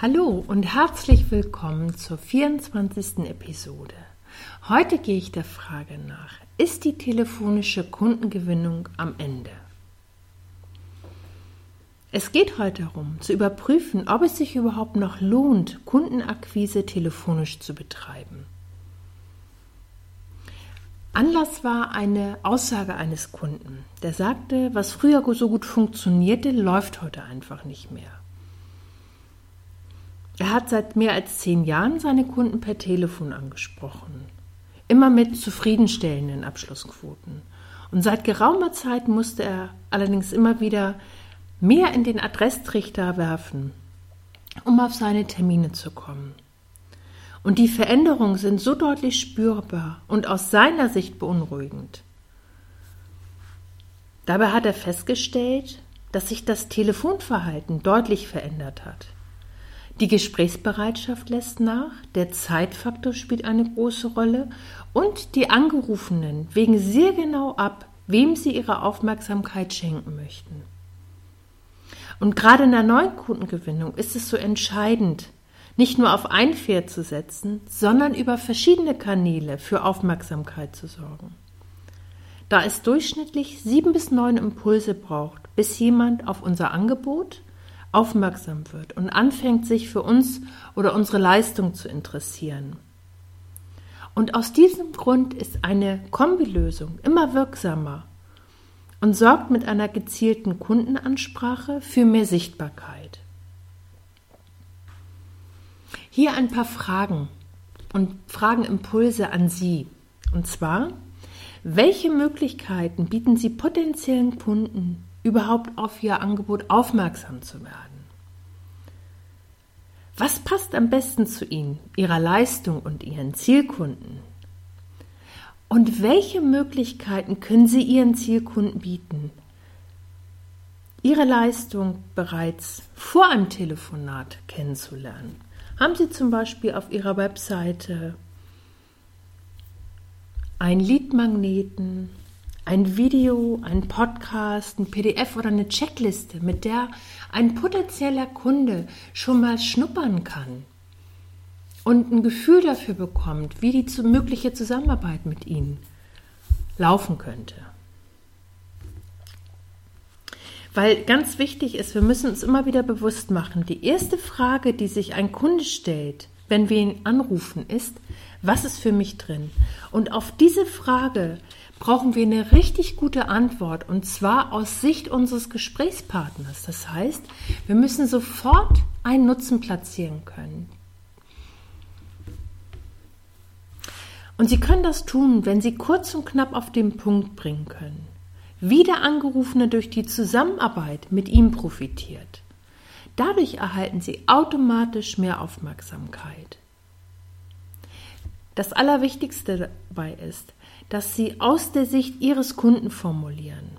Hallo und herzlich willkommen zur 24. Episode. Heute gehe ich der Frage nach, ist die telefonische Kundengewinnung am Ende? Es geht heute darum, zu überprüfen, ob es sich überhaupt noch lohnt, Kundenakquise telefonisch zu betreiben. Anlass war eine Aussage eines Kunden, der sagte, was früher so gut funktionierte, läuft heute einfach nicht mehr. Er hat seit mehr als zehn Jahren seine Kunden per Telefon angesprochen. Immer mit zufriedenstellenden Abschlussquoten. Und seit geraumer Zeit musste er allerdings immer wieder mehr in den Adresstrichter werfen, um auf seine Termine zu kommen. Und die Veränderungen sind so deutlich spürbar und aus seiner Sicht beunruhigend. Dabei hat er festgestellt, dass sich das Telefonverhalten deutlich verändert hat. Die Gesprächsbereitschaft lässt nach, der Zeitfaktor spielt eine große Rolle und die Angerufenen wägen sehr genau ab, wem sie ihre Aufmerksamkeit schenken möchten. Und gerade in der neuen Kundengewinnung ist es so entscheidend, nicht nur auf ein Pferd zu setzen, sondern über verschiedene Kanäle für Aufmerksamkeit zu sorgen. Da es durchschnittlich sieben bis neun Impulse braucht, bis jemand auf unser Angebot, aufmerksam wird und anfängt, sich für uns oder unsere Leistung zu interessieren. Und aus diesem Grund ist eine Kombilösung immer wirksamer und sorgt mit einer gezielten Kundenansprache für mehr Sichtbarkeit. Hier ein paar Fragen und Fragenimpulse an Sie. Und zwar, welche Möglichkeiten bieten Sie potenziellen Kunden überhaupt auf Ihr Angebot aufmerksam zu werden? Was passt am besten zu Ihnen, Ihrer Leistung und Ihren Zielkunden? Und welche Möglichkeiten können Sie Ihren Zielkunden bieten, Ihre Leistung bereits vor einem Telefonat kennenzulernen? Haben Sie zum Beispiel auf Ihrer Webseite einen Leadmagneten, ein Video, ein Podcast, ein PDF oder eine Checkliste, mit der ein potenzieller Kunde schon mal schnuppern kann und ein Gefühl dafür bekommt, wie die mögliche Zusammenarbeit mit Ihnen laufen könnte. Weil ganz wichtig ist, wir müssen uns immer wieder bewusst machen, die erste Frage, die sich ein Kunde stellt, wenn wir ihn anrufen, ist, was ist für mich drin? Und auf diese Frage brauchen wir eine richtig gute Antwort und zwar aus Sicht unseres Gesprächspartners. Das heißt, wir müssen sofort einen Nutzen platzieren können. Und Sie können das tun, wenn Sie kurz und knapp auf den Punkt bringen können, wie der Angerufene durch die Zusammenarbeit mit ihm profitiert. Dadurch erhalten Sie automatisch mehr Aufmerksamkeit. Das Allerwichtigste dabei ist, dass Sie aus der Sicht Ihres Kunden formulieren.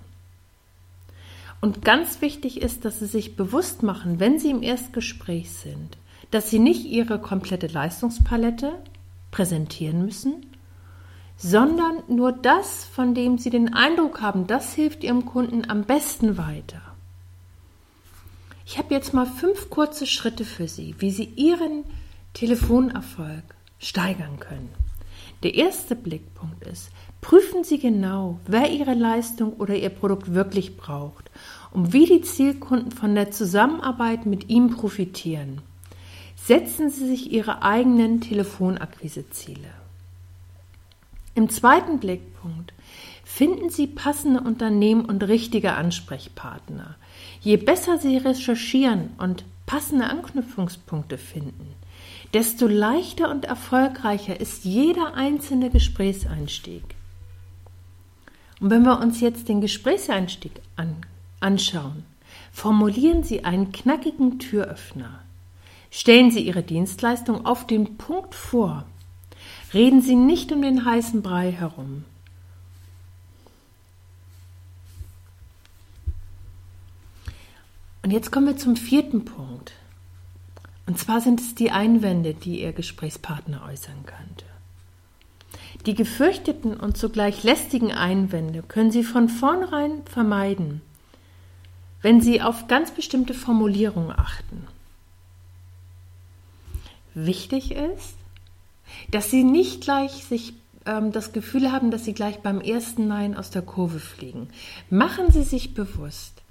Und ganz wichtig ist, dass Sie sich bewusst machen, wenn Sie im Erstgespräch sind, dass Sie nicht Ihre komplette Leistungspalette präsentieren müssen, sondern nur das, von dem Sie den Eindruck haben, das hilft Ihrem Kunden am besten weiter. Ich habe jetzt mal fünf kurze Schritte für Sie, wie Sie Ihren Telefonerfolg steigern können. Der erste Blickpunkt ist, prüfen Sie genau, wer Ihre Leistung oder Ihr Produkt wirklich braucht und wie die Zielkunden von der Zusammenarbeit mit ihm profitieren. Setzen Sie sich Ihre eigenen Telefonakquiseziele. Im zweiten Blickpunkt finden Sie passende Unternehmen und richtige Ansprechpartner. Je besser Sie recherchieren und passende Anknüpfungspunkte finden, desto leichter und erfolgreicher ist jeder einzelne Gesprächseinstieg. Und wenn wir uns jetzt den Gesprächseinstieg an, anschauen, Formulieren Sie einen knackigen Türöffner. Stellen Sie Ihre Dienstleistung auf den Punkt vor. Reden Sie nicht um den heißen Brei herum. Und jetzt kommen wir zum vierten Punkt. Und zwar sind es die Einwände, die Ihr Gesprächspartner äußern könnte. Die gefürchteten und zugleich lästigen Einwände können Sie von vornherein vermeiden, wenn Sie auf ganz bestimmte Formulierungen achten. Wichtig ist, dass Sie nicht gleich sich ähm, das Gefühl haben, dass Sie gleich beim ersten Nein aus der Kurve fliegen. Machen Sie sich bewusst,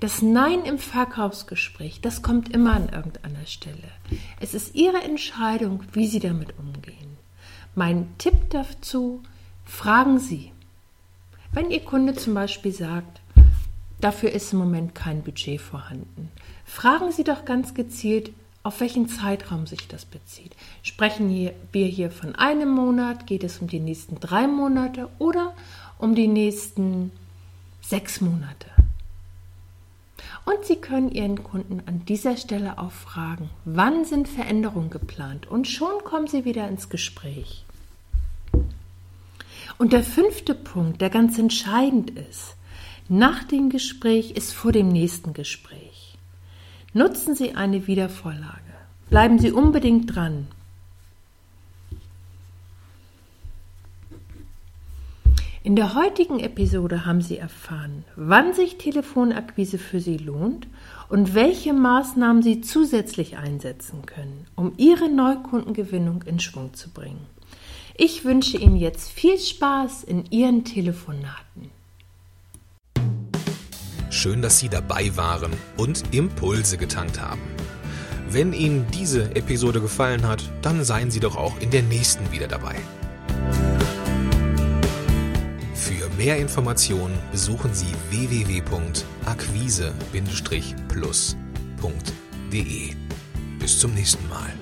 das Nein im Verkaufsgespräch, das kommt immer an irgendeiner Stelle. Es ist Ihre Entscheidung, wie Sie damit umgehen. Mein Tipp dazu, fragen Sie. Wenn Ihr Kunde zum Beispiel sagt, dafür ist im Moment kein Budget vorhanden, fragen Sie doch ganz gezielt, auf welchen Zeitraum sich das bezieht. Sprechen wir hier von einem Monat? Geht es um die nächsten drei Monate oder um die nächsten sechs Monate? Und Sie können Ihren Kunden an dieser Stelle auch fragen, wann sind Veränderungen geplant? Und schon kommen Sie wieder ins Gespräch. Und der fünfte Punkt, der ganz entscheidend ist, nach dem Gespräch ist vor dem nächsten Gespräch. Nutzen Sie eine Wiedervorlage. Bleiben Sie unbedingt dran. In der heutigen Episode haben Sie erfahren, wann sich Telefonakquise für Sie lohnt und welche Maßnahmen Sie zusätzlich einsetzen können, um Ihre Neukundengewinnung in Schwung zu bringen. Ich wünsche Ihnen jetzt viel Spaß in Ihren Telefonaten. Schön, dass Sie dabei waren und Impulse getankt haben. Wenn Ihnen diese Episode gefallen hat, dann seien Sie doch auch in der nächsten wieder dabei. mehr Informationen besuchen Sie www.akquise-plus.de. Bis zum nächsten Mal.